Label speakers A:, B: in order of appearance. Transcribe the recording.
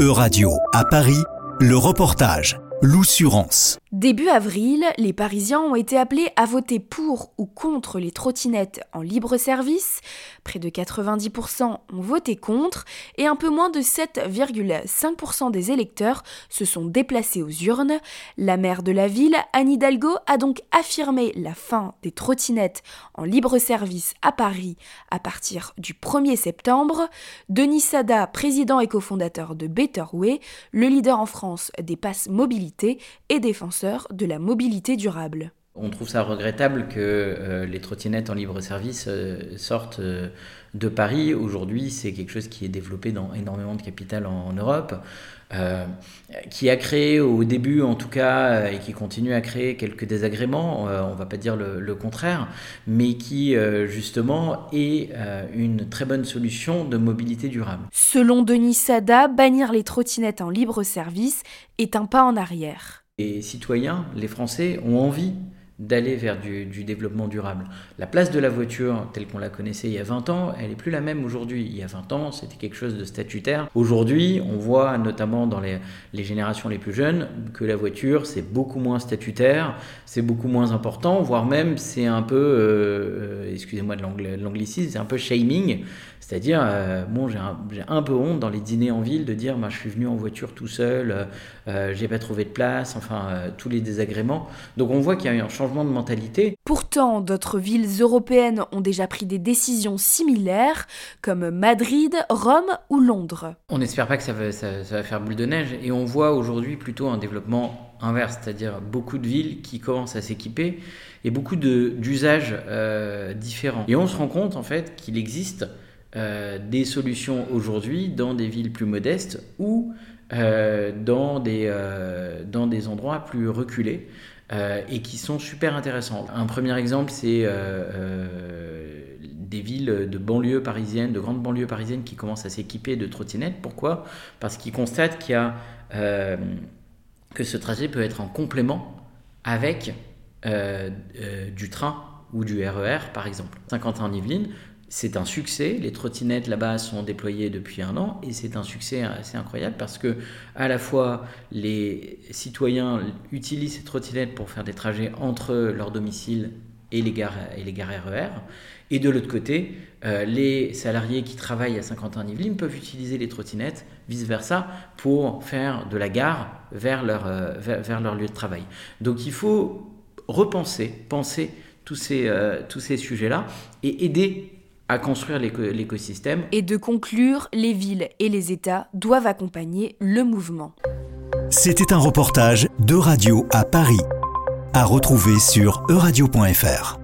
A: E-Radio à Paris, le reportage L'Oussurance.
B: Début avril, les Parisiens ont été appelés à voter pour ou contre les trottinettes en libre service. Près de 90% ont voté contre et un peu moins de 7,5% des électeurs se sont déplacés aux urnes. La maire de la ville, Anne Hidalgo, a donc affirmé la fin des trottinettes en libre service à Paris à partir du 1er septembre. Denis Sada, président et cofondateur de Betterway, le leader en France des passes et défenseur de la mobilité durable.
C: On trouve ça regrettable que euh, les trottinettes en libre service euh, sortent euh, de Paris. Aujourd'hui, c'est quelque chose qui est développé dans énormément de capitales en, Europe, qui a créé au début en tout cas, et qui continue à créer quelques désagréments, on ne va pas dire le, le contraire, mais qui justement est une très bonne solution de mobilité durable.
B: Selon Denis Sada, bannir les trottinettes en libre service est un pas en arrière
C: les citoyens, les Français, ont envie d'aller vers du, développement durable. La place de la voiture, telle qu'on la connaissait il y a 20 ans, elle n'est plus la même aujourd'hui. Il y a 20 ans, c'était quelque chose de statutaire. Aujourd'hui, on voit notamment dans les, générations les plus jeunes que la voiture, c'est beaucoup moins statutaire, c'est beaucoup moins important, voire même c'est un peu, euh, euh, excusez-moi de l'anglicisme, c'est un peu shaming. C'est-à-dire, euh, bon, j'ai un, peu honte dans les dîners en ville de dire, bah, je suis venu en voiture tout seul, euh, j'ai pas trouvé de place, enfin, tous les désagréments. Donc on voit qu'il y a eu un changement de mentalité.
B: Pourtant, d'autres villes européennes ont déjà pris des décisions similaires, comme Madrid, Rome ou Londres.
C: On n'espère pas que ça va, ça, va, faire boule de neige, et on voit aujourd'hui plutôt un développement inverse, c'est-à-dire beaucoup de villes qui commencent à s'équiper et beaucoup d'usages euh, différents. Et on se rend compte en fait qu'il existe euh, des solutions aujourd'hui dans des villes plus modestes ou euh, dans, des, dans des endroits plus reculés. Euh, et qui sont super intéressantes. Un premier exemple, c'est euh, euh, des villes de banlieue parisiennes, de grandes banlieues parisiennes qui commencent à s'équiper de trottinettes. Pourquoi? Parce qu'ils constatent qu'il y a, que ce trajet peut être en complément avec du train ou du RER, e par exemple. Saint-Quentin-en-Yvelines, c'est un succès. Les trottinettes là-bas sont déployées depuis un an et c'est un succès assez incroyable parce que à la fois les citoyens utilisent ces trottinettes pour faire des trajets entre leur domicile et les gares et les gares RER. E et de l'autre côté, euh, les salariés qui travaillent à Saint-Quentin-en-Yvelines peuvent utiliser les trottinettes, vice-versa, pour faire de la gare vers leur, euh, lieu de travail. Donc il faut repenser, penser tous ces, euh, tous ces sujets-là et aider à construire l'écosystème.
B: Et de conclure, les villes et les États doivent accompagner le mouvement.
A: C'était un reportage de Radio à Paris, à retrouver sur euradio.fr.